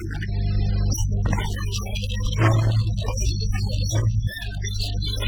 Thank you.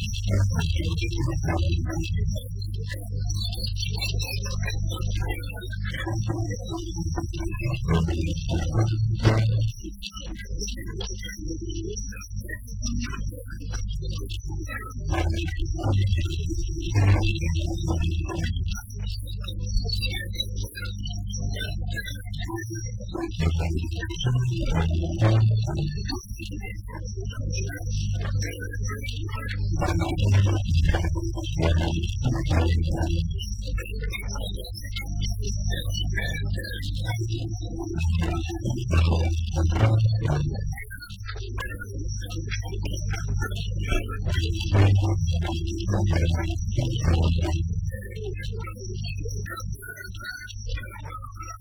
よく知っていただければな。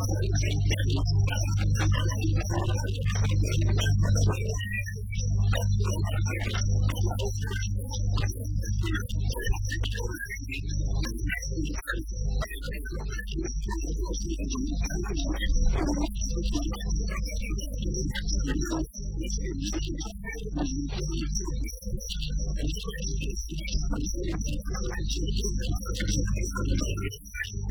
私たちはこのように私たちのお話を聞いてくださっていただければと思います。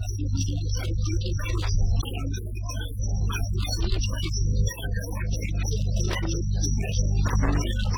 Thank you.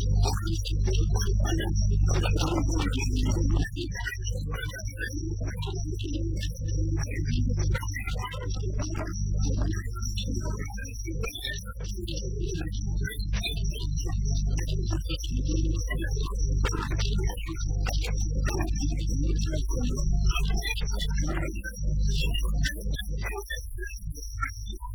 私たちはこのように私たちのお話を聞いていただきました。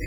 I'm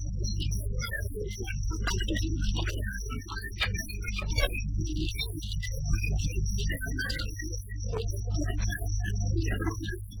では、この辺りからは、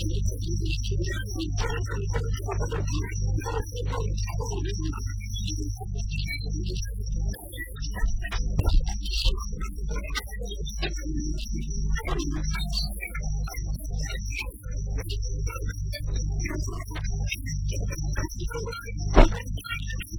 そして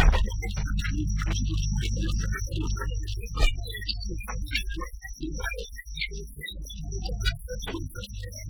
Thank you.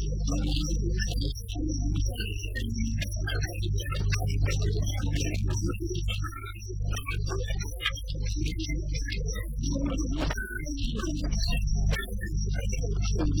ハロー!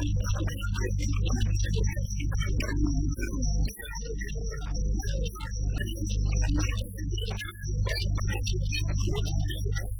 では、このあとはですね、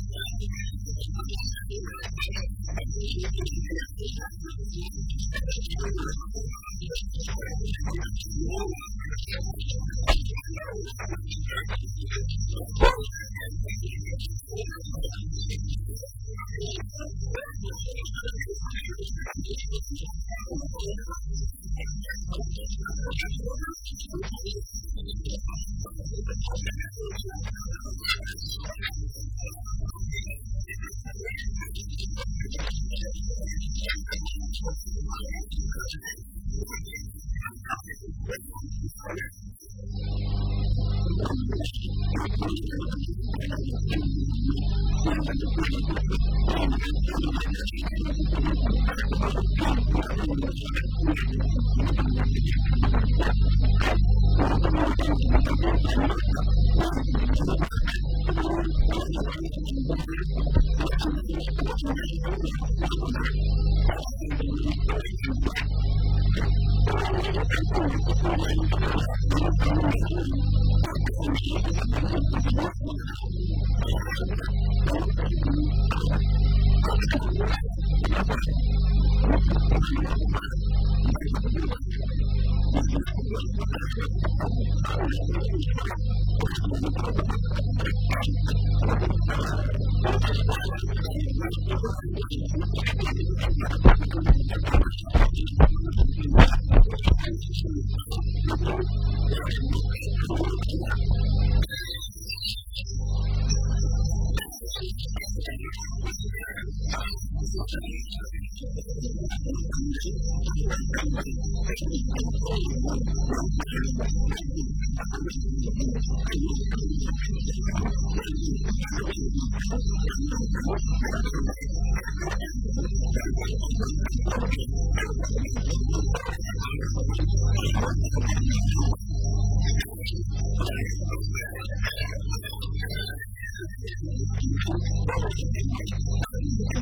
Thank よし! you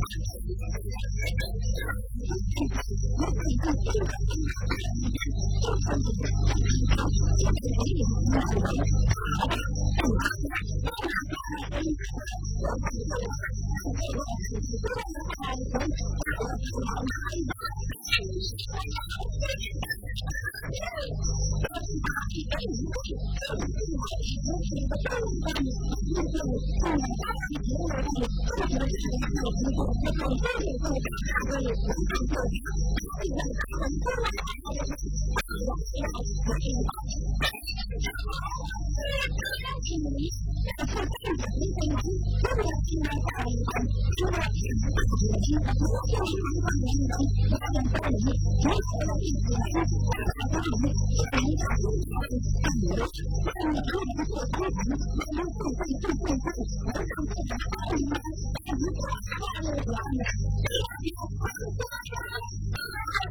我上厕所呢，一看吓了一跳，原来是大。